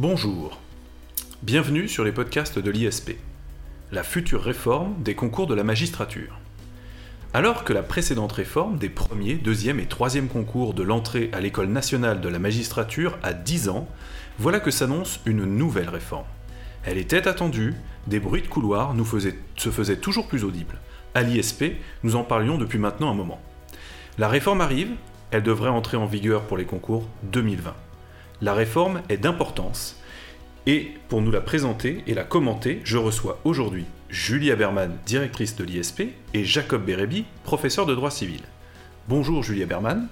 Bonjour. Bienvenue sur les podcasts de l'ISP, la future réforme des concours de la magistrature. Alors que la précédente réforme des premiers, deuxième et troisième concours de l'entrée à l'école nationale de la magistrature a 10 ans, voilà que s'annonce une nouvelle réforme. Elle était attendue, des bruits de couloir se faisaient toujours plus audibles. À l'ISP, nous en parlions depuis maintenant un moment. La réforme arrive, elle devrait entrer en vigueur pour les concours 2020. La réforme est d'importance. Et pour nous la présenter et la commenter, je reçois aujourd'hui Julie Berman, directrice de l'ISP, et Jacob Bérébi, professeur de droit civil. Bonjour Julie Berman.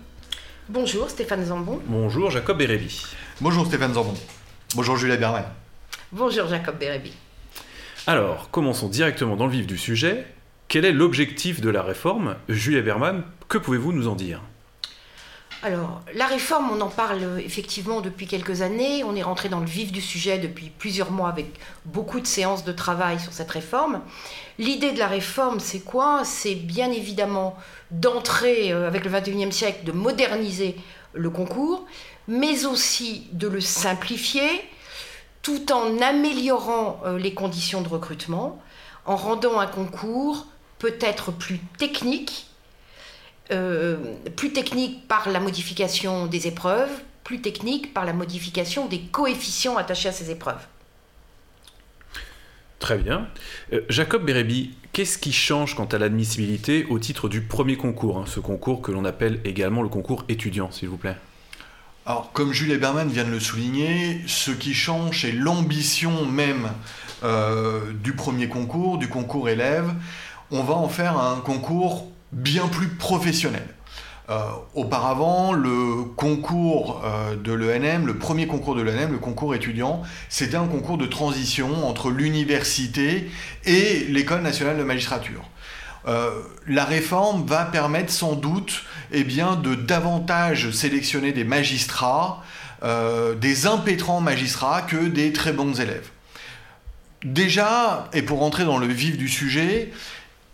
Bonjour Stéphane Zambon. Bonjour Jacob Bérébi. Bonjour Stéphane Zambon. Bonjour Julie Berman. Bonjour Jacob Bérébi. Alors, commençons directement dans le vif du sujet. Quel est l'objectif de la réforme? Julie Berman, que pouvez-vous nous en dire? Alors, la réforme, on en parle effectivement depuis quelques années. On est rentré dans le vif du sujet depuis plusieurs mois avec beaucoup de séances de travail sur cette réforme. L'idée de la réforme, c'est quoi? C'est bien évidemment d'entrer euh, avec le 21e siècle, de moderniser le concours, mais aussi de le simplifier tout en améliorant euh, les conditions de recrutement, en rendant un concours peut-être plus technique euh, plus technique par la modification des épreuves, plus technique par la modification des coefficients attachés à ces épreuves. Très bien. Euh, Jacob Bérébi, qu'est-ce qui change quant à l'admissibilité au titre du premier concours, hein, ce concours que l'on appelle également le concours étudiant, s'il vous plaît? Alors, comme Jules Eberman vient de le souligner, ce qui change, c'est l'ambition même euh, du premier concours, du concours élève. On va en faire un concours bien plus professionnel. Euh, auparavant, le concours euh, de l'ENM, le premier concours de l'ENM, le concours étudiant, c'était un concours de transition entre l'université et l'école nationale de magistrature. Euh, la réforme va permettre sans doute eh bien, de davantage sélectionner des magistrats, des impétrants magistrats que des très bons élèves. Déjà, et pour entrer dans le vif du sujet,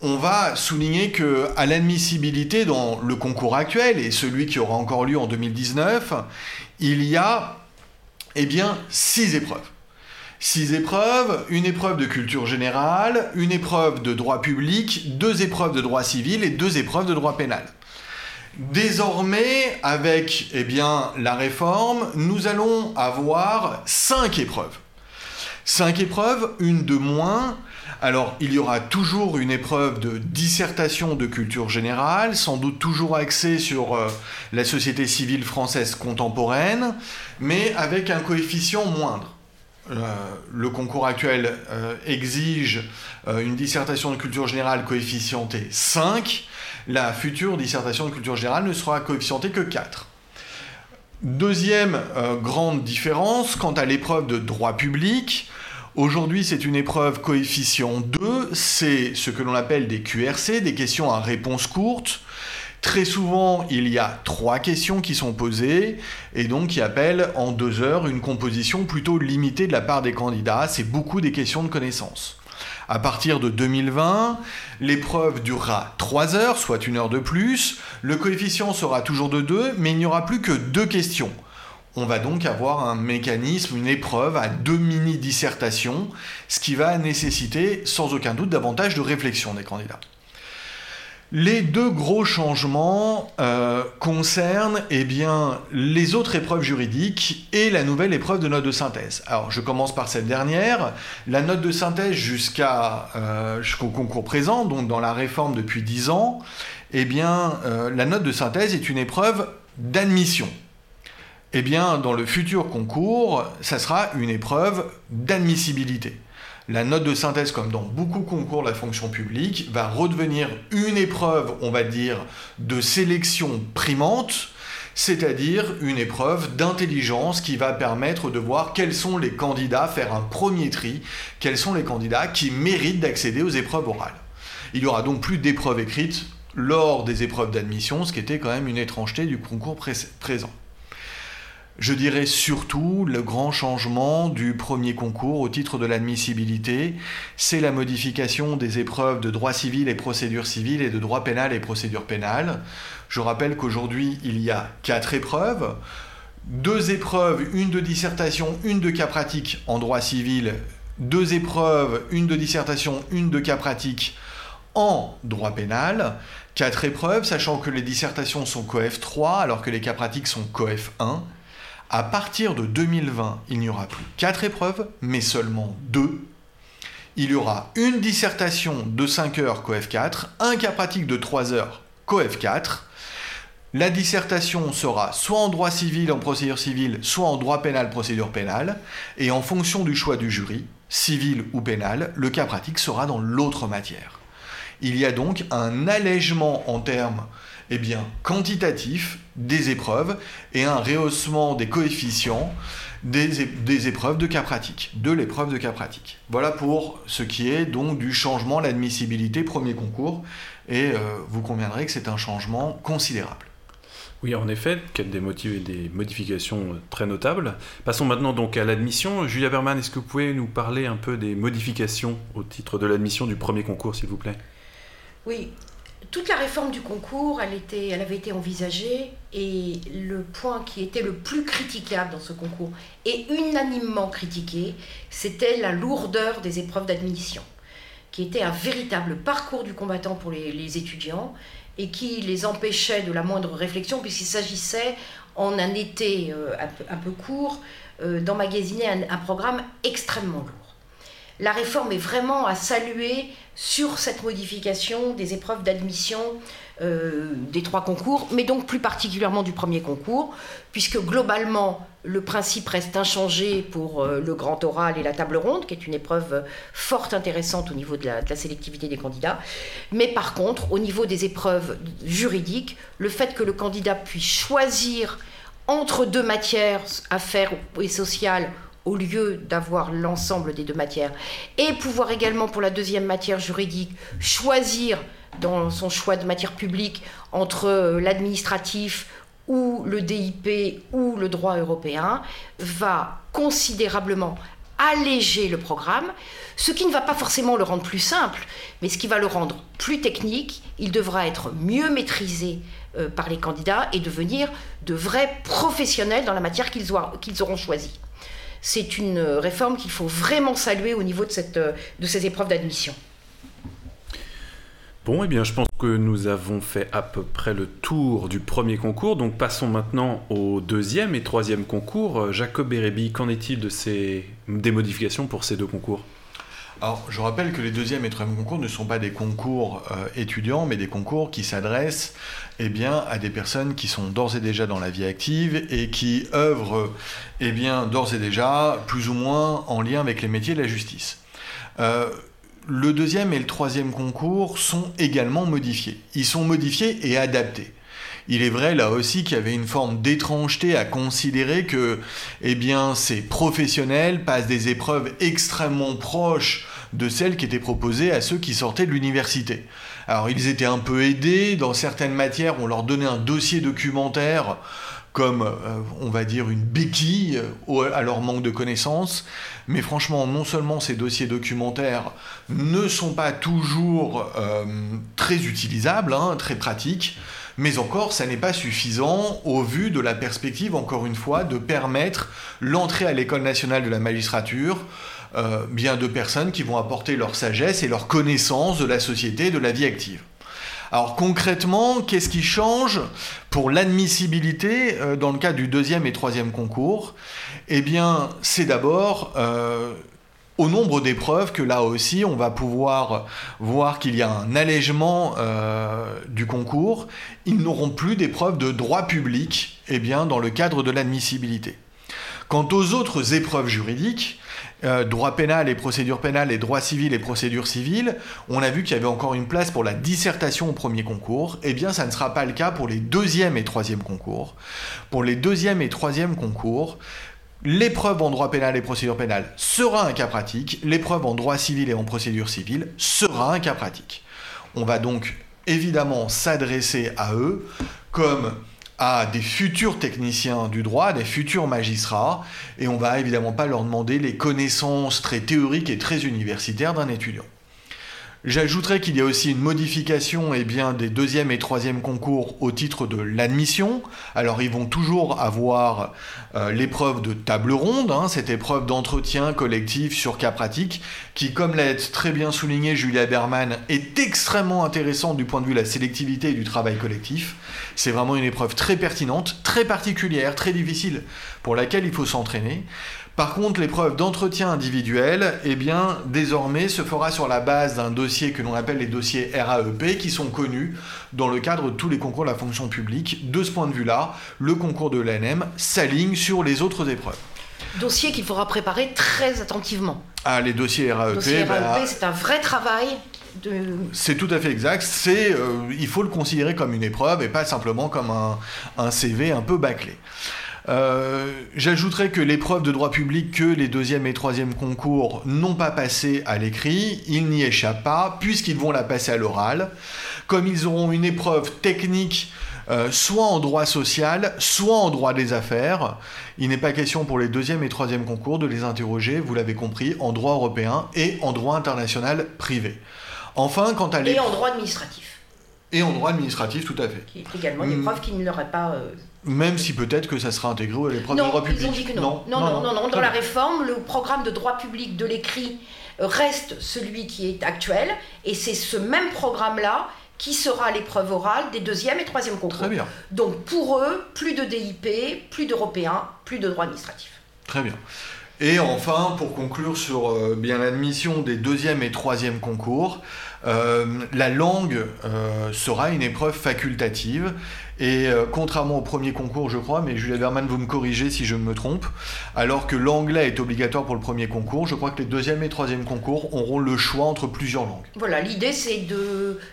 on va souligner que à l'admissibilité dans le concours actuel et celui qui aura encore lieu en 2019, il y a eh bien six épreuves. Six épreuves, une épreuve de culture générale, une épreuve de droit public, deux épreuves de droit civil et deux épreuves de droit pénal. Désormais, avec eh bien, la réforme, nous allons avoir cinq épreuves. Cinq épreuves, une de moins, alors, il y aura toujours une épreuve de dissertation de culture générale, sans doute toujours axée sur euh, la société civile française contemporaine, mais avec un coefficient moindre. Euh, le concours actuel euh, exige une dissertation de culture générale coefficientée 5. La future dissertation de culture générale ne sera coefficientée que 4. Deuxième grande différence, quant à l'épreuve de droit public, Aujourd'hui, c'est une épreuve coefficient 2, c'est ce que l'on appelle des QRC, des questions à réponse courte. Très souvent, il y a trois questions qui sont posées et donc qui appellent en deux heures une composition plutôt limitée de la part des candidats. C'est beaucoup des questions de connaissances. À partir de 2020, l'épreuve durera 3 heures, soit une heure de plus. Le coefficient sera toujours de 2, mais il n'y aura plus que deux questions on va donc avoir un mécanisme, une épreuve à deux mini-dissertations, ce qui va nécessiter sans aucun doute davantage de réflexion des candidats. Les deux gros changements euh, concernent eh les autres épreuves juridiques et la nouvelle épreuve de note de synthèse. Alors je commence par cette dernière. La note de synthèse jusqu'à, euh, jusqu'au concours présent, donc dans la réforme depuis 10 ans, eh bien, euh, la note de synthèse est une épreuve d'admission. Eh bien, dans le futur concours, ça sera une épreuve d'admissibilité. La note de synthèse, comme dans beaucoup de concours de la fonction publique, va redevenir une épreuve, on va dire, de sélection primante, c'est-à-dire une épreuve d'intelligence qui va permettre de voir quels sont les candidats, faire un premier tri, quels sont les candidats qui méritent d'accéder aux épreuves orales. Il n'y aura donc plus d'épreuves écrites lors des épreuves d'admission, ce qui était quand même une étrangeté du concours présent. Je dirais surtout le grand changement du premier concours au titre de l'admissibilité, c'est la modification des épreuves de droit civil et procédure civile et de droit pénal et procédure pénale. Je rappelle qu'aujourd'hui il y a quatre épreuves. deux épreuves, une de dissertation, une de cas pratique en droit civil, deux épreuves, une de dissertation, une de cas pratique en droit pénal, quatre épreuves, sachant que les dissertations sont COEF 3 alors que les cas pratiques sont COEF 1. À partir de 2020, il n'y aura plus quatre épreuves, mais seulement deux. Il y aura une dissertation de 5 heures COEF 4, un cas pratique de 3 heures COEF 4. La dissertation sera soit en droit civil, en procédure civile, soit en droit pénal, procédure pénale. Et en fonction du choix du jury, civil ou pénal, le cas pratique sera dans l'autre matière. Il y a donc un allègement en termes eh bien, quantitatifs des épreuves et un rehaussement des coefficients des, épreuves de cas pratique, de l'épreuve de cas pratique. Voilà pour ce qui est donc du changement, l'admissibilité premier concours, et euh, vous conviendrez que c'est un changement considérable. Oui, en effet, a des, motifs des modifications euh, très notables. Passons maintenant donc à l'admission. Julia Berman, est-ce que vous pouvez nous parler un peu des modifications au titre de l'admission du premier concours, s'il vous plaît? Oui, toute la réforme du concours, elle, avait été envisagée et le point qui était le plus critiquable dans ce concours et unanimement critiqué, c'était la lourdeur des épreuves d'admission, qui était un véritable parcours du combattant pour les, étudiants et qui les empêchait de la moindre réflexion puisqu'il s'agissait en un été euh, un, peu, court euh, d'emmagasiner un programme extrêmement lourd. La réforme est vraiment à saluer sur cette modification des épreuves d'admission euh, des trois concours, mais donc plus particulièrement du premier concours, puisque globalement, le principe reste inchangé pour euh, le grand oral et la table ronde, qui est une épreuve forte intéressante au niveau de la, de la, sélectivité des candidats. Mais par contre, au niveau des épreuves juridiques, le fait que le candidat puisse choisir entre deux matières, affaires et sociales, au lieu d'avoir l'ensemble des deux matières, et pouvoir également pour la deuxième matière juridique choisir dans son choix de matière publique entre l'administratif ou le DIP ou le droit européen, va considérablement alléger le programme, ce qui ne va pas forcément le rendre plus simple, mais ce qui va le rendre plus technique. Il devra être mieux maîtrisé euh, par les candidats et devenir de vrais professionnels dans la matière qu'ils auront choisie c'est une réforme qu'il faut vraiment saluer au niveau de, cette, de ces épreuves d'admission. Bon, eh bien, je pense que nous avons fait à peu près le tour du premier concours. Donc, passons maintenant au deuxième et troisième concours. Jacob Bérébi, qu'en est-il de ces des modifications pour ces deux concours? Alors, je rappelle que les deuxième et troisième concours ne sont pas des concours euh, étudiants, mais des concours qui s'adressent eh à des personnes qui sont d'ores et déjà dans la vie active et qui œuvrent eh d'ores et déjà plus ou moins en lien avec les métiers de la justice. Euh, le deuxième et le troisième concours sont également modifiés. Ils sont modifiés et adaptés. Il est vrai là aussi qu'il y avait une forme d'étrangeté à considérer que eh ces professionnels passent des épreuves extrêmement proches de celles qui étaient proposées à ceux qui sortaient de l'université. Alors ils étaient un peu aidés, dans certaines matières on leur donnait un dossier documentaire comme, euh, on va dire, une béquille à leur manque de connaissances. Mais franchement, non seulement ces dossiers documentaires ne sont pas toujours euh, très utilisables, hein, très pratiques, mais encore, ça n'est pas suffisant au vu de la perspective, encore une fois, de permettre l'entrée à l'école nationale de la magistrature euh, bien de personnes qui vont apporter leur sagesse et leur connaissance de la société, de la vie active. Alors concrètement, qu'est-ce qui change pour l'admissibilité euh, dans le cas du deuxième et troisième concours? Eh bien, c'est d'abord euh, au nombre d'épreuves que là aussi on va pouvoir voir qu'il y a un allègement euh, du concours. Ils n'auront plus d'épreuves de droit public eh bien, dans le cadre de l'admissibilité. Quant aux autres épreuves juridiques, euh, droit pénal et procédure pénale et droit civil et procédure civile, on a vu qu'il y avait encore une place pour la dissertation au premier concours. Eh bien, ça ne sera pas le cas pour les deuxième et troisième concours. Pour les deuxième et troisième concours, l'épreuve en droit pénal et procédure pénale sera un cas pratique, l'épreuve en droit civil et en procédure civile sera un cas pratique. On va donc évidemment s'adresser à eux comme à des futurs techniciens du droit, des futurs magistrats, et on va évidemment pas leur demander les connaissances très théoriques et très universitaires d'un étudiant. J'ajouterais qu'il y a aussi une modification eh des deuxième et troisième concours au titre de l'admission. Alors ils vont toujours avoir euh, l'épreuve de table ronde, hein, cette épreuve d'entretien collectif sur cas pratique, qui, comme l'a très bien souligné Julia Berman, est extrêmement intéressante du point de vue de la sélectivité et du travail collectif. C'est vraiment une épreuve très pertinente, très particulière, très difficile, pour laquelle il faut s'entraîner. Par contre, l'épreuve d'entretien individuel, eh bien, désormais, se fera sur la base d'un dossier que l'on appelle les dossiers RAEP, qui sont connus dans le cadre de tous les concours de la fonction publique. De ce point de vue-là, le concours de l'ANM s'aligne sur les autres épreuves. Dossier qu'il faudra préparer très attentivement. Ah, les dossiers RAEP, dossier RAEP bah, c'est un vrai travail. De... C'est tout à fait exact. C'est, euh, il faut le considérer comme une épreuve et pas simplement comme un, un CV un peu bâclé. Euh, j'ajouterais que l'épreuve de droit public que les deuxième et troisième concours n'ont pas passé à l'écrit, ils n'y échappent pas, puisqu'ils vont la passer à l'oral. Comme ils auront une épreuve technique euh, soit en droit social, soit en droit des affaires. Il n'est pas question pour les deuxième et troisième concours de les interroger, vous l'avez compris, en droit européen et en droit international privé. Enfin, quant à Et en droit administratif. Et en droit administratif, tout à fait. Qui est également une épreuve qui ne leur pas... Euh, même si peut-être que ça sera intégré à l'épreuve de droit public. Ils ont dit que non. Non, non, non. non, Dans la réforme, le programme de droit public de l'écrit reste celui qui est actuel, et c'est ce même programme-là qui sera l'épreuve orale des deuxième et troisième concours. Très bien. Donc pour eux, plus de DIP, plus d'Européens, plus de droit administratif. Très bien. Et enfin, pour conclure sur euh, bien l'admission des deuxième et troisième concours, euh, la langue euh, sera une épreuve facultative. Et euh, contrairement au premier concours, je crois, mais Julia Berman, vous me corrigez si je me trompe, alors que l'anglais est obligatoire pour le premier concours, je crois que les deuxième et troisième concours auront le choix entre plusieurs langues. Voilà, l'idée c'est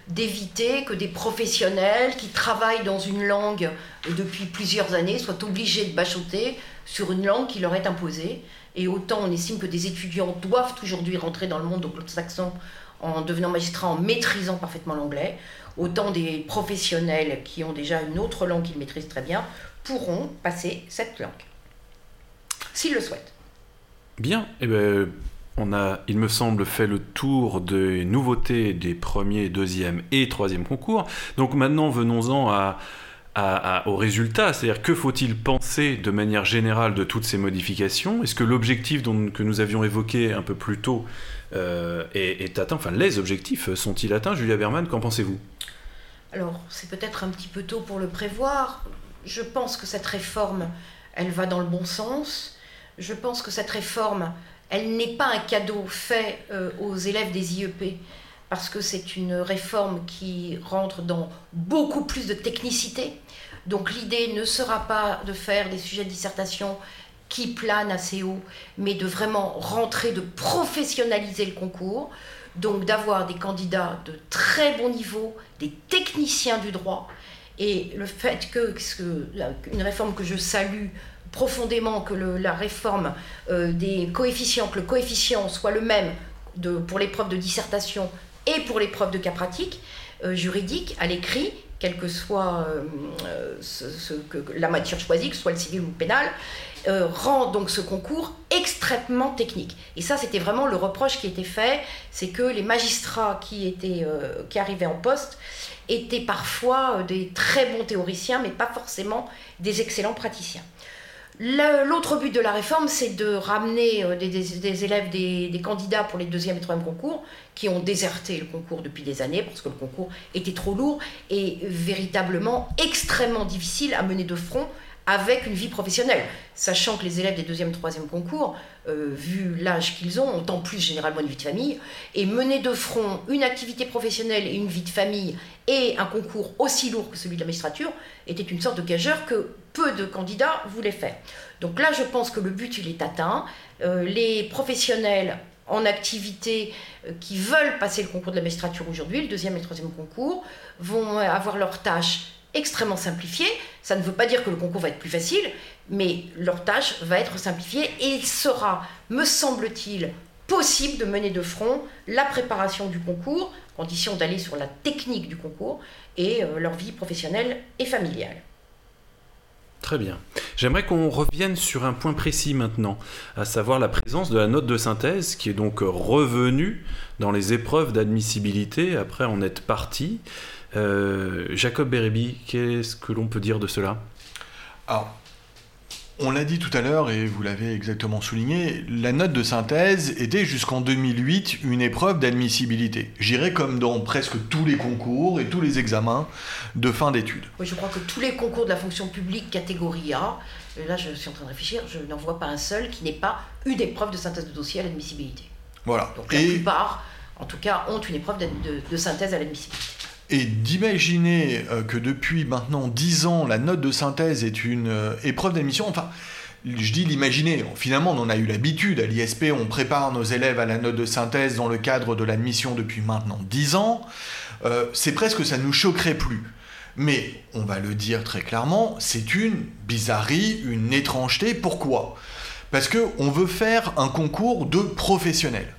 d'éviter que des professionnels qui travaillent dans une langue depuis plusieurs années soient obligés de bachoter sur une langue qui leur est imposée. Et autant on estime que des étudiants doivent aujourd'hui rentrer dans le monde anglo-saxon en devenant magistrat, en maîtrisant parfaitement l'anglais, autant des professionnels qui ont déjà une autre langue qu'ils maîtrisent très bien pourront passer cette langue, s'ils le souhaitent. Bien, eh ben, on a, il me semble, fait le tour des nouveautés des premiers, deuxième et troisième concours. Donc maintenant, venons-en à, aux résultats, c'est-à-dire que faut-il penser de manière générale de toutes ces modifications? Est-ce que l'objectif que nous avions évoqué un peu plus tôt euh, est, atteint? Enfin, les objectifs sont-ils atteints? Julia Berman, qu'en pensez-vous? Alors, c'est peut-être un petit peu tôt pour le prévoir. Je pense que cette réforme, elle va dans le bon sens. Je pense que cette réforme, elle n'est pas un cadeau fait euh, aux élèves des IEP parce que c'est une réforme qui rentre dans beaucoup plus de technicité. Donc l'idée ne sera pas de faire des sujets de dissertation qui planent assez haut, mais de vraiment rentrer, de professionnaliser le concours, donc d'avoir des candidats de très bon niveau, des techniciens du droit, et le fait que, une réforme que je salue profondément, que la réforme euh, des coefficients, que le coefficient soit le même de, pour l'épreuve de dissertation et pour l'épreuve de cas pratique euh, juridique à l'écrit, quelle que soit euh, euh, la matière choisie, que ce soit le civil ou le pénal, rend donc ce concours extrêmement technique. Et ça, c'était vraiment le reproche qui était fait, c'est que les magistrats qui, étaient, qui arrivaient en poste étaient parfois des très bons théoriciens, mais pas forcément des excellents praticiens. L'autre but de la réforme, c'est de ramener euh, des, élèves, des, candidats pour les deuxième et troisième concours qui ont déserté le concours depuis des années parce que le concours était trop lourd et véritablement extrêmement difficile à mener de front avec une vie professionnelle. Sachant que les élèves des deuxième et troisième concours, euh, vu l'âge qu'ils ont, ont en plus généralement une vie de famille, et mener de front une activité professionnelle et une vie de famille et un concours aussi lourd que celui de la magistrature était une sorte de gageur que peu de candidats voulaient faire. Donc là, je pense que le but, il est atteint. Euh, les professionnels en activité euh, qui veulent passer le concours de la magistrature aujourd'hui, le deuxième et le troisième concours, vont avoir leurs tâches extrêmement simplifiées. Ça ne veut pas dire que le concours va être plus facile, mais leur tâche va être simplifiée et il sera, me semble-t-il, possible de mener de front la préparation du concours, condition d'aller sur la technique du concours, et euh, leur vie professionnelle et familiale. Très bien. J'aimerais qu'on revienne sur un point précis maintenant, à savoir la présence de la note de synthèse qui est donc revenue dans les épreuves d'admissibilité après en être parti. Euh, Jacob Bérébi, qu'est-ce que l'on peut dire de cela? On l'a dit tout à l'heure et vous l'avez exactement souligné, la note de synthèse était jusqu'en 2008 une épreuve d'admissibilité. J'irais comme dans presque tous les concours et tous les examens de fin d'études. Oui, je crois que tous les concours de la fonction publique catégorie A, là je suis en train de réfléchir, je n'en vois pas un seul qui n'ait pas une épreuve de synthèse de dossier à l'admissibilité. Voilà. Donc la plupart, en tout cas, ont une épreuve de, de synthèse à l'admissibilité. Et d'imaginer euh, que depuis maintenant 10 ans, la note de synthèse est une euh, épreuve d'admission, enfin, je dis l'imaginer, finalement on en a eu l'habitude, à l'ISP on prépare nos élèves à la note de synthèse dans le cadre de l'admission depuis maintenant 10 ans, euh, c'est presque ça nous choquerait plus. Mais on va le dire très clairement, c'est une bizarrerie, une étrangeté. Pourquoi? Parce qu'on veut faire un concours de professionnels.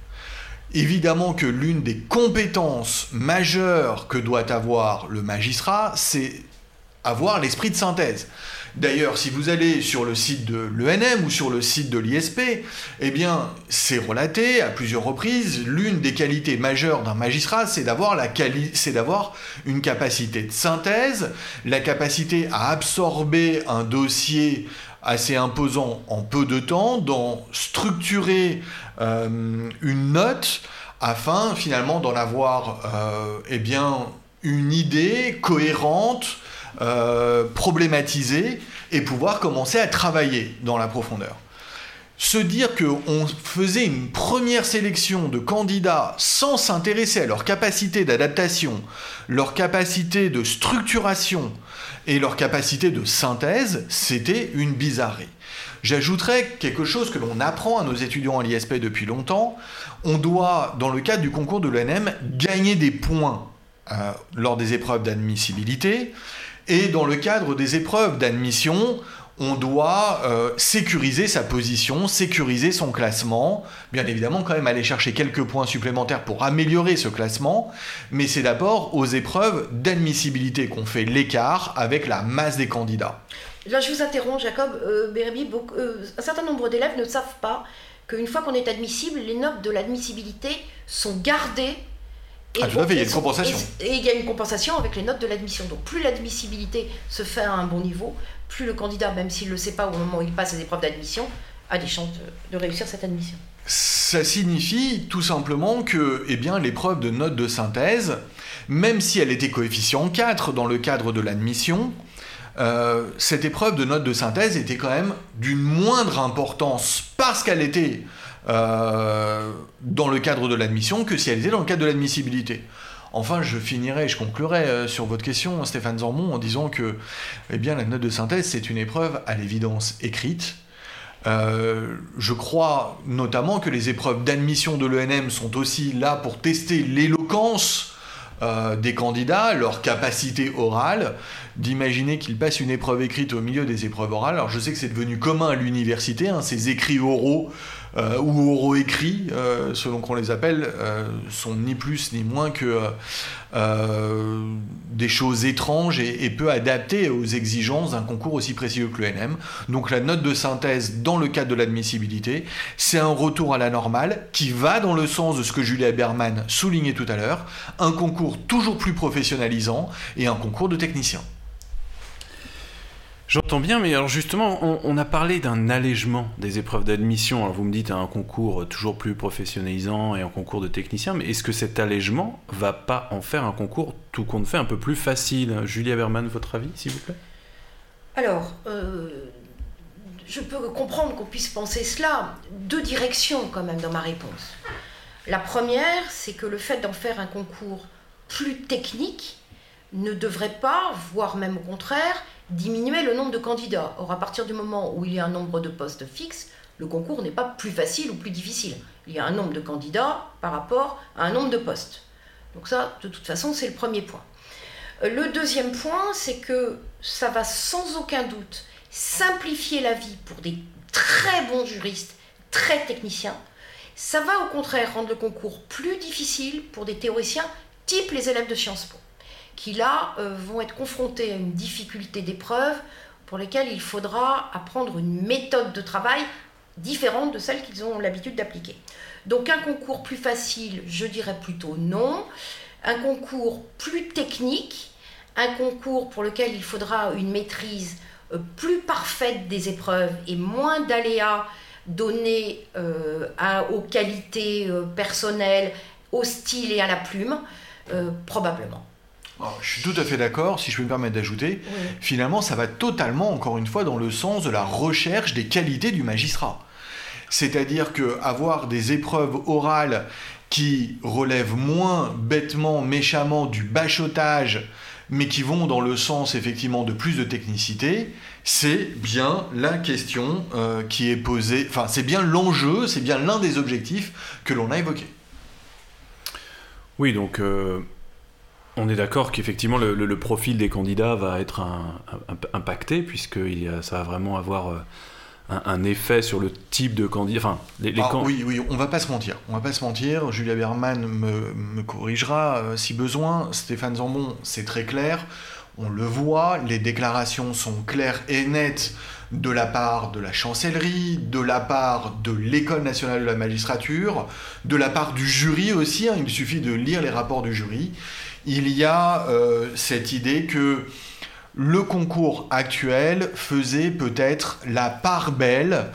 Évidemment que l'une des compétences majeures que doit avoir le magistrat, c'est avoir l'esprit de synthèse. D'ailleurs, si vous allez sur le site de l'ENM ou sur le site de l'ISP, eh bien, c'est relaté à plusieurs reprises. L'une des qualités majeures d'un magistrat, c'est d'avoir, c'est d'avoir une capacité de synthèse, la capacité à absorber un dossier assez imposant en peu de temps, d'en structurer une note afin finalement d'en avoir euh, eh bien, une idée cohérente, euh, problématisée, et pouvoir commencer à travailler dans la profondeur. Se dire qu'on faisait une première sélection de candidats sans s'intéresser à leur capacité d'adaptation, leur capacité de structuration et leur capacité de synthèse, c'était une bizarrerie. J'ajouterais quelque chose que l'on apprend à nos étudiants à l'ISP depuis longtemps. On doit, dans le cadre du concours de l'ENM, gagner des points euh, lors des épreuves d'admissibilité. Et dans le cadre des épreuves d'admission, on doit euh, sécuriser sa position, sécuriser son classement, bien évidemment quand même aller chercher quelques points supplémentaires pour améliorer ce classement, mais c'est d'abord aux épreuves d'admissibilité qu'on fait l'écart avec la masse des candidats. Là, je vous interromps, Jacob. Euh, euh, un certain nombre d'élèves ne savent pas qu'une fois qu'on est admissible, les notes de l'admissibilité sont gardées. Et ah, tout à fait, il y a une compensation. Et, il y a une compensation avec les notes de l'admission. Donc, plus l'admissibilité se fait à un bon niveau, plus le candidat, même s'il ne le sait pas au moment où il passe ses épreuves d'admission, a des chances de, réussir cette admission. Ça signifie tout simplement que eh bien, l'épreuve de notes de synthèse, même si elle était coefficient 4 dans le cadre de l'admission, euh, cette épreuve de note de synthèse était quand même d'une moindre importance parce qu'elle était euh, dans le cadre de l'admission que si elle était dans le cadre de l'admissibilité. Enfin, je finirai, je conclurai euh, sur votre question, Stéphane Zormont, en disant que eh bien, la note de synthèse, c'est une épreuve à l'évidence écrite. je crois notamment que les épreuves d'admission de l'ENM sont aussi là pour tester l'éloquence euh, des candidats, leur capacité orale, d'imaginer qu'ils passent une épreuve écrite au milieu des épreuves orales. Alors je sais que c'est devenu commun à l'université, hein, ces écrits oraux euh, ou oraux écrits, euh, selon qu'on les appelle, sont ni plus ni moins que des choses étranges et, peu adaptées aux exigences d'un concours aussi précieux que l'ENM. Donc la note de synthèse dans le cadre de l'admissibilité, c'est un retour à la normale qui va dans le sens de ce que Julia Berman soulignait tout à l'heure, un concours toujours plus professionnalisant et un concours de techniciens. J'entends bien, mais alors justement, on, a parlé d'un allègement des épreuves d'admission. Alors vous me dites un concours toujours plus professionnalisant et un concours de technicien, mais est-ce que cet allègement va pas en faire un concours tout compte fait un peu plus facile? Julia Berman, votre avis, s'il vous plaît? Alors, euh, je peux comprendre qu'on puisse penser cela. Deux directions quand même dans ma réponse. La première, c'est que le fait d'en faire un concours plus technique ne devrait pas, voire même au contraire, diminuer le nombre de candidats. Or, à partir du moment où il y a un nombre de postes fixes, le concours n'est pas plus facile ou plus difficile. Il y a un nombre de candidats par rapport à un nombre de postes. Donc ça, de toute façon, c'est le premier point. Euh, le deuxième point, c'est que ça va sans aucun doute simplifier la vie pour des très bons juristes, très techniciens. Ça va au contraire rendre le concours plus difficile pour des théoriciens type les élèves de Sciences Po qui là euh, vont être confrontés à une difficulté d'épreuve pour lesquels il faudra apprendre une méthode de travail différente de celle qu'ils ont l'habitude d'appliquer. Donc un concours plus facile, je dirais plutôt non. Un concours plus technique, un concours pour lequel il faudra une maîtrise euh, plus parfaite des épreuves et moins d'aléas donnés euh, aux qualités personnelles, au style et à la plume, probablement. Je suis tout à fait d'accord, si je peux me permettre d'ajouter. Finalement, ça va totalement, encore une fois, dans le sens de la recherche des qualités du magistrat. C'est-à-dire que avoir des épreuves orales qui relèvent moins bêtement, méchamment du bachotage, mais qui vont dans le sens effectivement de plus de technicité, c'est bien la question euh, qui est posée, enfin c'est bien l'enjeu, c'est bien l'un des objectifs que l'on a évoqué. Oui, donc euh, on est d'accord qu'effectivement le, profil des candidats va être impacté, puisque ça va vraiment avoir... Euh, un, effet sur le type de candidat. Enfin, les, ah, Oui, oui, on va pas se mentir. On va pas se mentir. Julia Berman me, corrigera euh, si besoin. Stéphane Zambon, c'est très clair. On le voit, les déclarations sont claires et nettes de la part de la chancellerie, de la part de l'École nationale de la magistrature, de la part du jury aussi. Hein. il suffit de lire les rapports du jury. Il y a euh, cette idée que le concours actuel faisait peut-être la part belle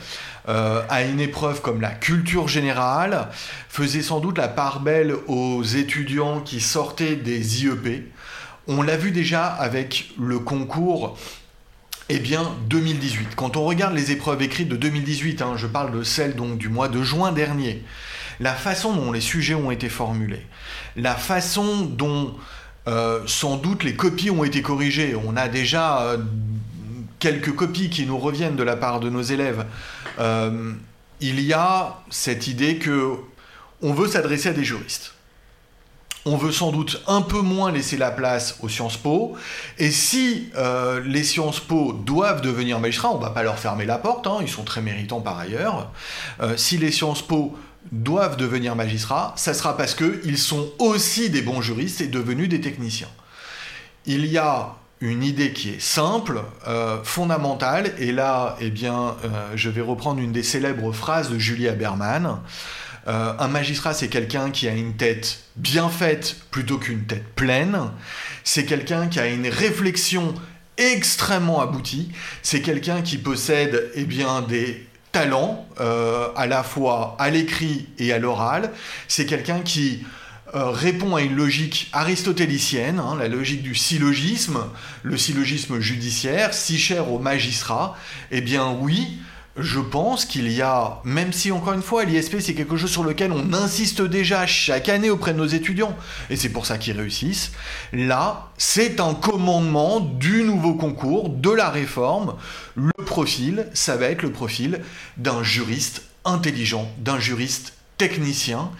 euh, à une épreuve comme la culture générale, faisait sans doute la part belle aux étudiants qui sortaient des IEP. On l'a vu déjà avec le concours eh bien, 2018. Quand on regarde les épreuves écrites de 2018, hein, je parle de celles du mois de juin dernier, la façon dont les sujets ont été formulés, la façon dont euh, sans doute les copies ont été corrigées. On a déjà euh, quelques copies qui nous reviennent de la part de nos élèves. Euh, il y a cette idée que on veut s'adresser à des juristes. On veut sans doute un peu moins laisser la place aux Sciences Po. Et si les Sciences Po doivent devenir magistrats, on ne va pas leur fermer la porte, hein, ils sont très méritants par ailleurs. si les Sciences Po doivent devenir magistrats, ça sera parce qu'ils sont aussi des bons juristes et devenus des techniciens. Il y a une idée qui est simple, euh, fondamentale, et là, eh bien, euh, je vais reprendre une des célèbres phrases de Julie Haberman. Euh, un magistrat, c'est quelqu'un qui a une tête bien faite plutôt qu'une tête pleine. C'est quelqu'un qui a une réflexion extrêmement aboutie. C'est quelqu'un qui possède eh bien, des talent, euh, à la fois à l'écrit et à l'oral. C'est quelqu'un qui euh, répond à une logique aristotélicienne, hein, la logique du syllogisme, le syllogisme judiciaire, si cher aux magistrats. Eh bien oui, je pense qu'il y a, même si encore une fois l'ISP c'est quelque chose sur lequel on insiste déjà chaque année auprès de nos étudiants, et c'est pour ça qu'ils réussissent, là c'est un commandement du nouveau concours, de la réforme, le profil, ça va être le profil d'un juriste intelligent, d'un juriste technicien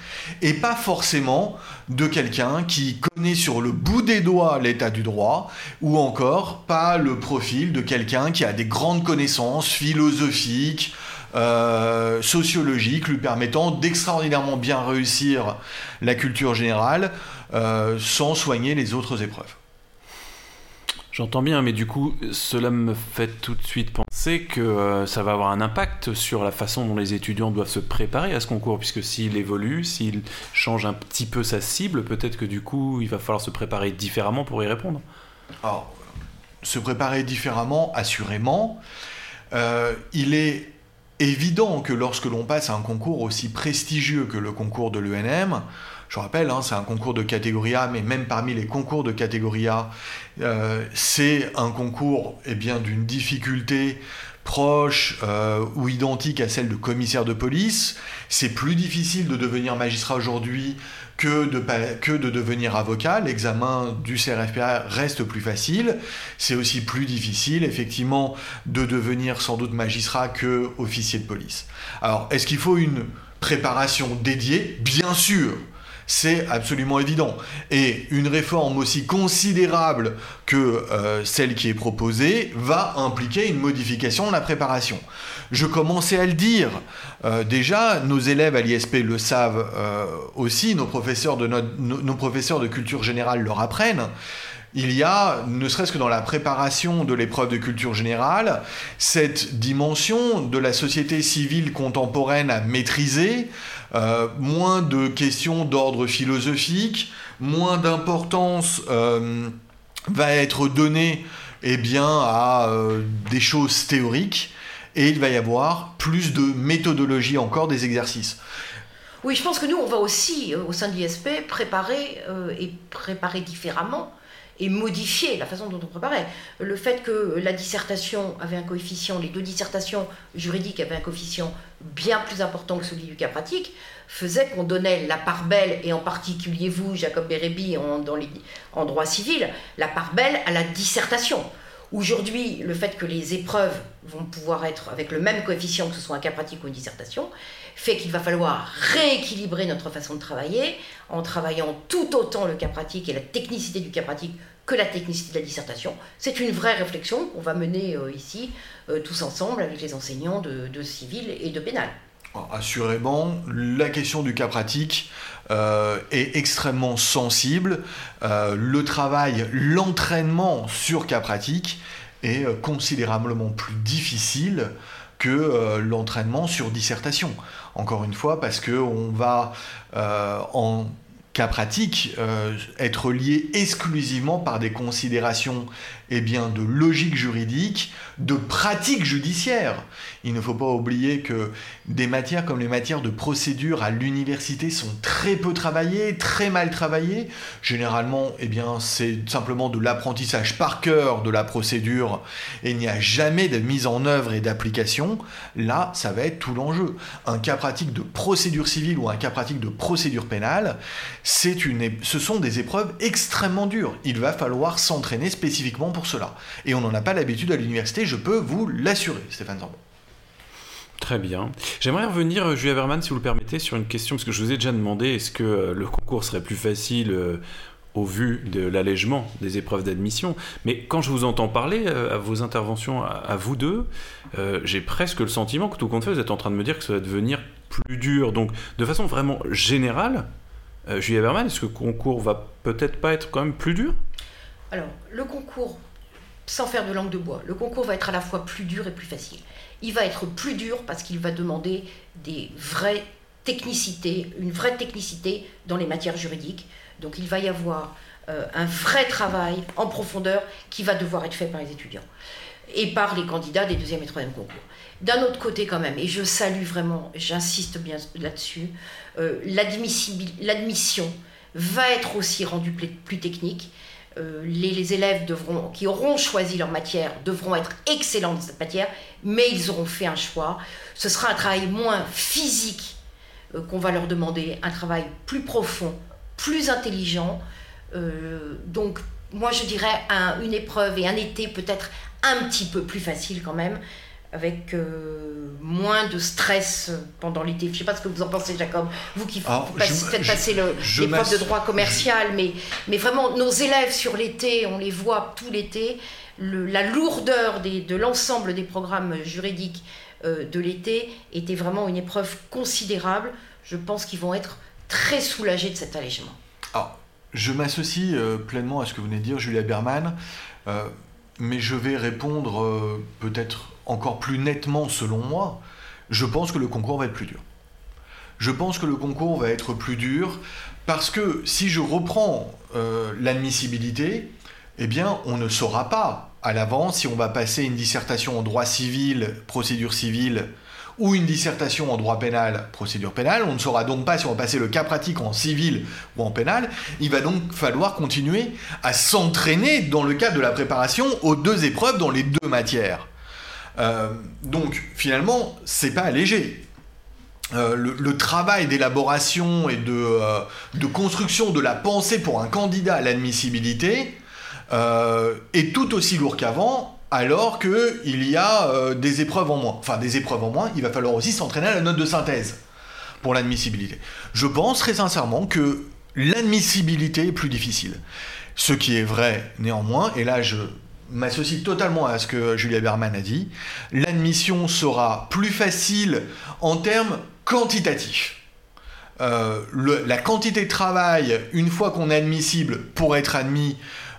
et pas forcément de quelqu'un qui connaît sur le bout des doigts l'état du droit ou encore pas le profil de quelqu'un qui a des grandes connaissances philosophiques, euh, sociologiques lui permettant d'extraordinairement bien réussir la culture générale euh, sans soigner les autres épreuves. J'entends bien, mais du coup, cela me fait tout de suite penser que euh, ça va avoir un impact sur la façon dont les étudiants doivent se préparer à ce concours, puisque s'il évolue, s'il change un petit peu sa cible, peut-être que du coup, il va falloir se préparer différemment pour y répondre. Alors, se préparer différemment, assurément. Euh, il est évident que lorsque l'on passe à un concours aussi prestigieux que le concours de l'ENM, je rappelle, hein, c'est un concours de catégorie A, mais même parmi les concours de catégorie A, euh, c'est un concours eh bien, d'une difficulté proche euh, ou identique à celle de commissaire de police. C'est plus difficile de devenir magistrat aujourd'hui que de, que de devenir avocat. L'examen du CRFPA reste plus facile. C'est aussi plus difficile, effectivement, de devenir sans doute magistrat que officier de police. Alors, est-ce qu'il faut une préparation dédiée? Bien sûr c'est absolument évident. Et une réforme aussi considérable que euh, celle qui est proposée va impliquer une modification de la préparation. Je commençais à le dire, euh, déjà, nos élèves à l'ISP le savent euh, aussi, nos professeurs, de nos professeurs de culture générale leur apprennent. il y a, ne serait-ce que dans la préparation de l'épreuve de culture générale, cette dimension de la société civile contemporaine à maîtriser, euh, moins de questions d'ordre philosophique, moins d'importance euh, va être donnée eh bien, à euh, des choses théoriques, et il va y avoir plus de méthodologie encore des exercices. Oui, je pense que nous, on va aussi, au sein de l'ISP, préparer et préparer différemment et modifier la façon dont on préparait. Le fait que la dissertation avait un coefficient, les deux dissertations juridiques avaient un coefficient bien plus important que celui du cas pratique, faisait qu'on donnait la part belle, et en particulier vous, Jacob Bérébi, dans en droit civil, la part belle à la dissertation. Aujourd'hui, le fait que les épreuves vont pouvoir être avec le même coefficient, que ce soit un cas pratique ou une dissertation, fait qu'il va falloir rééquilibrer notre façon de travailler en travaillant tout autant le cas pratique et la technicité du cas pratique que la technicité de la dissertation. C'est une vraie réflexion qu'on va mener euh, ici, euh, tous ensemble, avec les enseignants de, civil et de pénal. Assurément, la question du cas pratique euh, est extrêmement sensible. le travail, l'entraînement sur cas pratique est considérablement plus difficile que l'entraînement sur dissertation. Encore une fois, parce qu'on va en cas pratique euh, être lié exclusivement par des considérations eh bien, de logique juridique, de pratique judiciaire. Il ne faut pas oublier que des matières comme les matières de procédure à l'université sont très peu travaillées, très mal travaillées. Généralement, eh bien, c'est simplement de l'apprentissage par cœur de la procédure et il n'y a jamais de mise en œuvre et d'application. Là, ça va être tout l'enjeu. Un cas pratique de procédure civile ou un cas pratique de procédure pénale, c'est une, ce sont des épreuves extrêmement dures. Il va falloir s'entraîner spécifiquement pour cela. Et on n'en a pas l'habitude à l'université, je peux vous l'assurer, Stéphane Zambon. Très bien. J'aimerais revenir, euh, Julia Verman, si vous le permettez, sur une question, parce que je vous ai déjà demandé, est-ce que euh, le concours serait plus facile euh, au vu de l'allègement des épreuves d'admission? Mais quand je vous entends parler à vos interventions à, vous deux, j'ai presque le sentiment que tout compte fait, vous êtes en train de me dire que ça va devenir plus dur. Donc, de façon vraiment générale, Julia Verman, est-ce que le concours va peut-être pas être quand même plus dur? Alors, le concours sans faire de langue de bois. Le concours va être à la fois plus dur et plus facile. Il va être plus dur parce qu'il va demander des vraies technicités, une vraie technicité dans les matières juridiques. Donc il va y avoir euh, un vrai travail en profondeur qui va devoir être fait par les étudiants et par les candidats des deuxième et troisième concours. D'un autre côté quand même, et je salue vraiment, j'insiste bien là-dessus, euh, l'admission va être aussi rendue plus technique euh, les, élèves qui auront choisi leur matière devront être excellents dans cette matière, mais ils auront fait un choix. Ce sera un travail moins physique euh, qu'on va leur demander, un travail plus profond, plus intelligent. Euh, donc, moi, je dirais une épreuve et un été peut-être un petit peu plus facile quand même, avec euh, moins de stress pendant l'été. Je ne sais pas ce que vous en pensez, Jacob. Vous qui faites passer l'épreuve de droit commercial, mais, mais vraiment, nos élèves sur l'été, on les voit tout l'été, la lourdeur des, de l'ensemble des programmes juridiques euh, de l'été était vraiment une épreuve considérable. Je pense qu'ils vont être très soulagés de cet allègement. Alors, je m'associe euh, pleinement à ce que vous venez de dire, Julia Berman, mais je vais répondre peut-être encore plus nettement selon moi, je pense que le concours va être plus dur. Je pense que le concours va être plus dur parce que si je reprends euh, l'admissibilité, eh bien, on ne saura pas à l'avance si on va passer une dissertation en droit civil, procédure civile, ou une dissertation en droit pénal, procédure pénale. On ne saura donc pas si on va passer le cas pratique en civil ou en pénal. Il va donc falloir continuer à s'entraîner dans le cadre de la préparation aux deux épreuves dans les deux matières. Euh, donc finalement, c'est pas léger. Euh, le, travail d'élaboration et de, euh, de, construction de la pensée pour un candidat à l'admissibilité est tout aussi lourd qu'avant, alors qu'il y a des épreuves en moins. Enfin, des épreuves en moins, il va falloir aussi s'entraîner à la note de synthèse pour l'admissibilité. Je pense très sincèrement que l'admissibilité est plus difficile. Ce qui est vrai néanmoins, et là je m'associe totalement à ce que Julia Berman a dit. L'admission sera plus facile en termes quantitatifs. Euh, la quantité de travail, une fois qu'on est admissible pour être admis,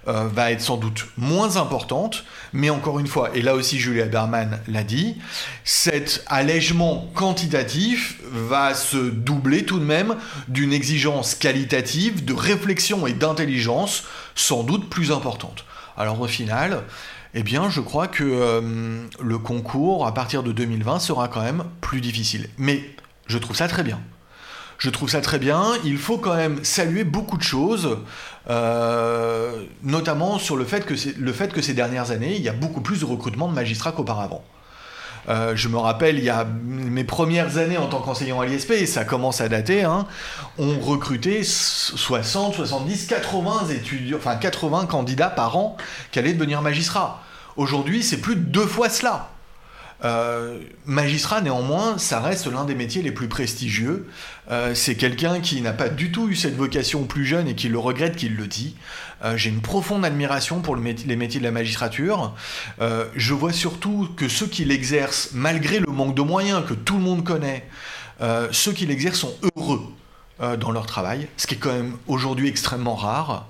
euh, va être sans doute moins importante, mais encore une fois, et là aussi Julia Berman l'a dit, cet allègement quantitatif va se doubler tout de même d'une exigence qualitative, de réflexion et d'intelligence sans doute plus importante. Alors au final, eh bien, je crois que euh, le concours, à partir de 2020, sera quand même plus difficile. Mais je trouve ça très bien. Je trouve ça très bien. Il faut quand même saluer beaucoup de choses, euh, notamment sur le fait, que le fait que ces dernières années, il y a beaucoup plus de recrutement de magistrats qu'auparavant. Euh, je me rappelle, il y a mes premières années en tant qu'enseignant à l'ISP, et ça commence à dater, hein, on recrutait 60, 70, 80 étudiants, enfin 80 candidats par an qui allaient devenir magistrats. Aujourd'hui, c'est plus de deux fois cela. Euh, magistrat, néanmoins, ça reste l'un des métiers les plus prestigieux. Euh, c'est quelqu'un qui n'a pas du tout eu cette vocation plus jeune et qui le regrette qu'il le dit. Euh, j'ai une profonde admiration pour les métiers de la magistrature. je vois surtout que ceux qui l'exercent, malgré le manque de moyens que tout le monde connaît, ceux qui l'exercent sont heureux dans leur travail, ce qui est quand même aujourd'hui extrêmement rare.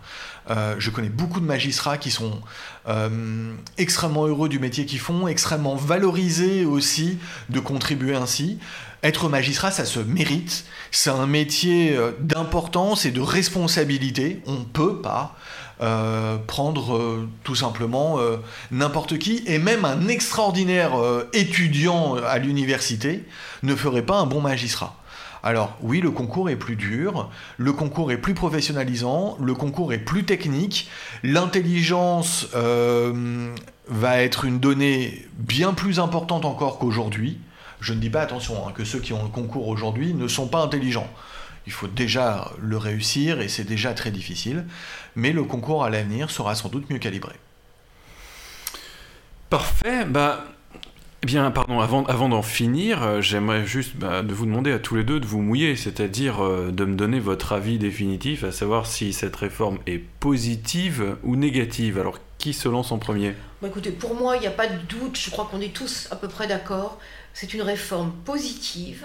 Euh, je connais beaucoup de magistrats qui sont euh, extrêmement heureux du métier qu'ils font, extrêmement valorisés aussi de contribuer ainsi. Être magistrat, ça se mérite. C'est un métier euh, d'importance et de responsabilité. On ne peut pas prendre tout simplement n'importe qui. Et même un extraordinaire étudiant à l'université ne ferait pas un bon magistrat. Alors oui, le concours est plus dur, le concours est plus professionnalisant, le concours est plus technique, l'intelligence euh, va être une donnée bien plus importante encore qu'aujourd'hui. Je ne dis pas, attention, hein, que ceux qui ont le concours aujourd'hui ne sont pas intelligents. Il faut déjà le réussir et c'est déjà très difficile, mais le concours à l'avenir sera sans doute mieux calibré. Parfait. Bah, eh bien, pardon, avant, d'en finir, euh, j'aimerais juste bah, de vous demander à tous les deux de vous mouiller, c'est-à-dire euh, de me donner votre avis définitif, à savoir si cette réforme est positive ou négative. Alors, qui se lance en premier? Bah, Écoutez, pour moi, il n'y a pas de doute, je crois qu'on est tous à peu près d'accord. C'est une réforme positive.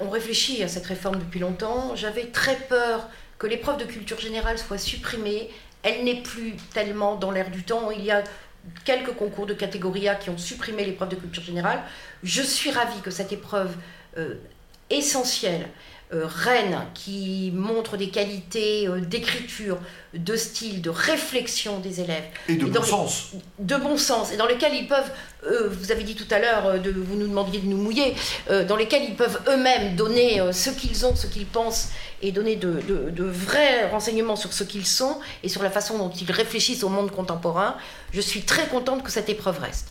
On réfléchit à cette réforme depuis longtemps. J'avais très peur que l'épreuve de culture générale soit supprimée. Elle n'est plus tellement dans l'air du temps. Il y a quelques concours de catégorie A qui ont supprimé l'épreuve de culture générale. Je suis ravie que cette épreuve euh, essentielle, euh, reine, qui montre des qualités euh, d'écriture, de style, de réflexion des élèves. Et de bon sens. De bon sens, et dans lesquels ils peuvent, vous avez dit tout à l'heure, de, vous nous demandiez de nous mouiller, dans lesquels ils peuvent eux-mêmes donner ce qu'ils ont, ce qu'ils pensent, et donner de, de, vrais renseignements sur ce qu'ils sont et sur la façon dont ils réfléchissent au monde contemporain. Je suis très contente que cette épreuve reste.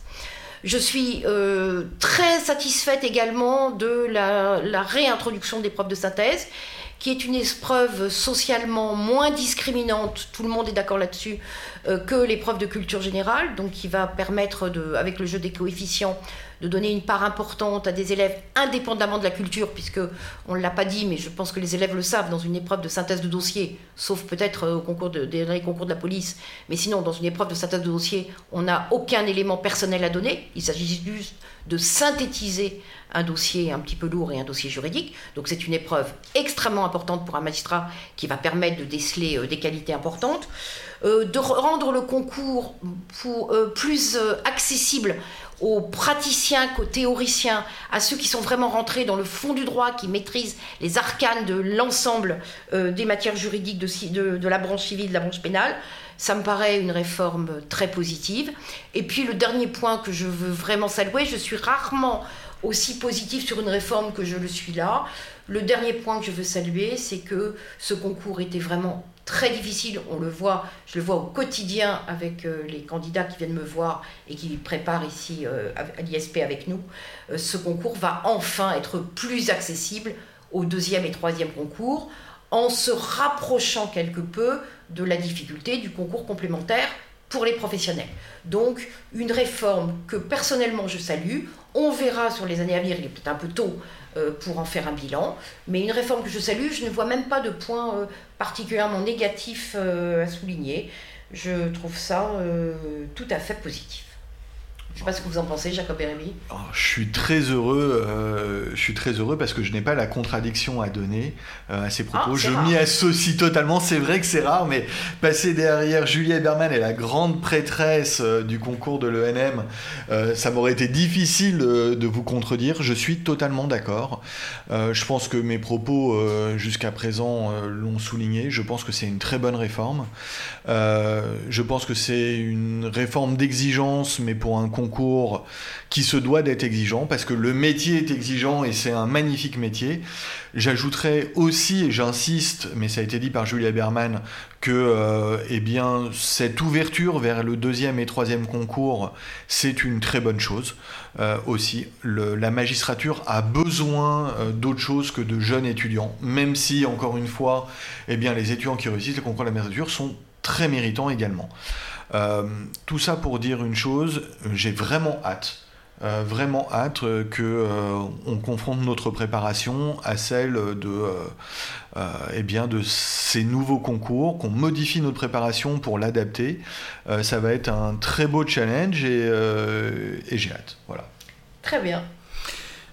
Je suis euh, très satisfaite également de la, réintroduction des preuves de synthèse, qui est une épreuve socialement moins discriminante, tout le monde est d'accord là-dessus, euh, que l'épreuve de culture générale, donc qui va permettre, de, avec le jeu des coefficients, de donner une part importante à des élèves indépendamment de la culture, puisque on ne l'a pas dit, mais je pense que les élèves le savent, dans une épreuve de synthèse de dossier, sauf peut-être euh, au concours de, concours de la police, mais sinon dans une épreuve de synthèse de dossier, on n'a aucun élément personnel à donner, il s'agit juste de synthétiser un dossier un petit peu lourd et un dossier juridique. Donc c'est une épreuve extrêmement importante pour un magistrat qui va permettre de déceler euh, des qualités importantes. Euh, de rendre le concours plus accessible aux praticiens qu'aux théoriciens, à ceux qui sont vraiment rentrés dans le fond du droit, qui maîtrisent les arcanes de l'ensemble euh, des matières juridiques de, de, la branche civile, de la branche pénale. Ça me paraît une réforme très positive. Et puis le dernier point que je veux vraiment saluer, je suis rarement aussi positive sur une réforme que je le suis là. Le dernier point que je veux saluer, c'est que ce concours était vraiment très difficile, on le voit, je le vois au quotidien avec euh, les candidats qui viennent me voir et qui préparent ici euh, à l'ISP avec nous. Euh, ce concours va enfin être plus accessible au deuxième et troisième concours en se rapprochant quelque peu de la difficulté du concours complémentaire pour les professionnels. Donc une réforme que personnellement je salue. On verra sur les années à venir, il est peut-être un peu tôt pour en faire un bilan, mais une réforme que je salue, je ne vois même pas de point euh, particulièrement négatif euh, à souligner. Je trouve ça tout à fait positif. Je sais pas ce que vous en pensez, Jacob et Rémi. Oh, je suis très heureux. euh, je suis très heureux parce que je n'ai pas la contradiction à donner euh, à ces propos. Ah, je m'y associe totalement. C'est vrai que c'est rare, mais passer derrière Julie Eberman et la grande prêtresse euh, du concours de l'ENM, ça m'aurait été difficile euh, de vous contredire. Je suis totalement d'accord. Je pense que mes propos jusqu'à présent l'ont souligné. Je pense que c'est une très bonne réforme. Je pense que c'est une réforme d'exigence, mais pour un concours qui se doit d'être exigeant, parce que le métier est exigeant et c'est un magnifique métier. J'ajouterais aussi, et j'insiste, mais ça a été dit par Julia Berman, que euh, eh bien, cette ouverture vers le deuxième et troisième concours, c'est une très bonne chose euh, aussi. La magistrature a besoin euh, d'autre chose que de jeunes étudiants, même si, encore une fois, eh bien, les étudiants qui réussissent le concours de la magistrature sont très méritants également. Euh, tout ça pour dire une chose, j'ai vraiment hâte. euh, vraiment hâte euh, que euh, on confronte notre préparation à celle de, eh bien, de ces nouveaux concours, qu'on modifie notre préparation pour l'adapter. Ça va être un très beau challenge et, et j'ai hâte. Voilà. Très bien.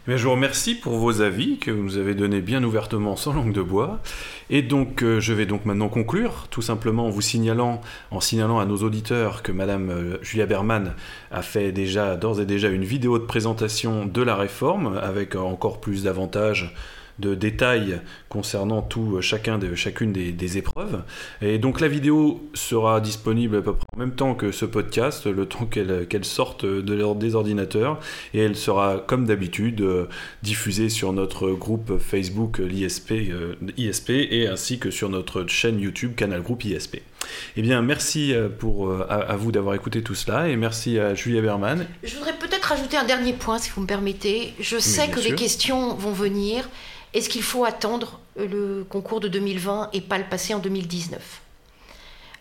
Mais je vous remercie pour vos avis que vous nous avez donnés bien ouvertement sans langue de bois. Et donc, euh, je vais donc maintenant conclure, tout simplement en vous signalant, en signalant à nos auditeurs que Madame euh, Julia Berman a fait déjà, d'ores et déjà, une vidéo de présentation de la réforme avec encore plus d'avantages de détails concernant tout euh, chacun de, chacune des, épreuves. Et donc la vidéo sera disponible à peu près en même temps que ce podcast, le temps qu'elle sorte de des ordinateurs, et elle sera comme d'habitude euh, diffusée sur notre groupe Facebook euh, l'ISP ISP et ainsi que sur notre chaîne YouTube Canal Groupe ISP. Eh bien, merci euh, pour, euh, à, à vous d'avoir écouté tout cela et merci à Julia Berman. Je voudrais peut-être rajouter un dernier point, si vous me permettez. Je sais que sûr. les questions vont venir. Est-ce qu'il faut attendre le concours de 2020 et pas le passer en 2019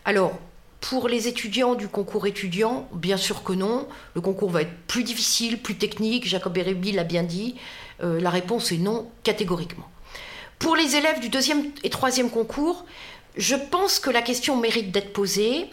Alors, pour les étudiants du concours étudiant, bien sûr que non. Le concours va être plus difficile, plus technique. Jacob Erebi l'a bien dit. Euh, la réponse est non, catégoriquement. Pour les élèves du deuxième et troisième concours, je pense que la question mérite d'être posée.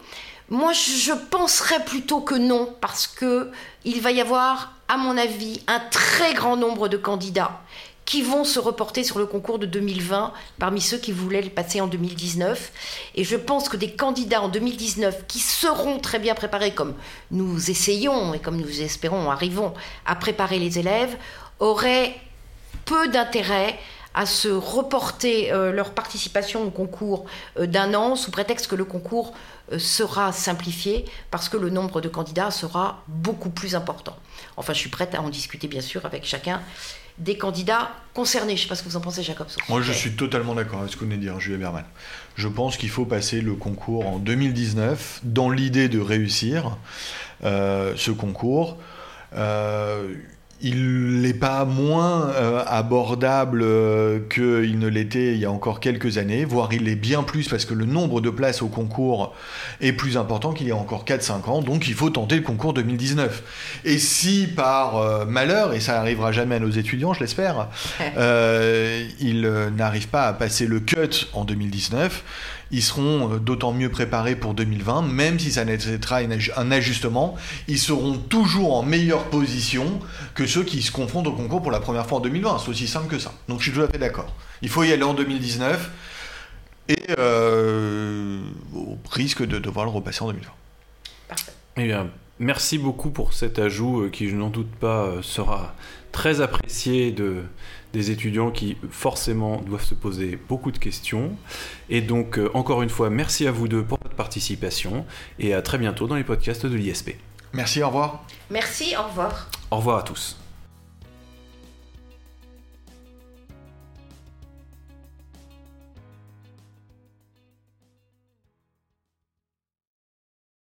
Moi, je penserais plutôt que non, parce que il va y avoir, à mon avis, un très grand nombre de candidats qui vont se reporter sur le concours de 2020 parmi ceux qui voulaient le passer en 2019. Et je pense que des candidats en 2019 qui seront très bien préparés, comme nous essayons et comme nous espérons, arrivons à préparer les élèves, auraient peu d'intérêt à se reporter euh, leur participation au concours euh, d'un an sous prétexte que le concours euh, sera simplifié parce que le nombre de candidats sera beaucoup plus important. Enfin, je suis prête à en discuter bien sûr avec chacun des candidats concernés. Je ne sais pas ce que vous en pensez, Jacob. Moi, je suis totalement d'accord avec ce que venez de dire Julia Berman. Je pense qu'il faut passer le concours en 2019 dans l'idée de réussir ce concours. Il n'est pas moins euh, abordable euh, qu'il ne l'était il y a encore quelques années, voire il l'est bien plus parce que le nombre de places au concours est plus important qu'il y a encore 4-5 ans, donc il faut tenter le concours 2019. Et si par euh, malheur, et ça arrivera jamais à nos étudiants, je l'espère, ils n'arrivent pas à passer le cut en 2019, ils seront euh, d'autant mieux préparés pour 2020, même si ça nécessitera un ajustement, ils seront toujours en meilleure position que ceux qui se confrontent au concours pour la première fois en 2020. C'est aussi simple que ça. Donc je suis tout à fait d'accord. Il faut y aller en 2019 et euh, au risque de devoir le repasser en 2020. Parfait. Eh bien, merci beaucoup pour cet ajout euh, qui, je n'en doute pas, sera très apprécié de, des étudiants qui forcément doivent se poser beaucoup de questions. Et donc, euh, encore une fois, merci à vous deux pour votre participation et à très bientôt dans les podcasts de l'ISP. Merci, au revoir. Merci, au revoir. Au revoir à tous.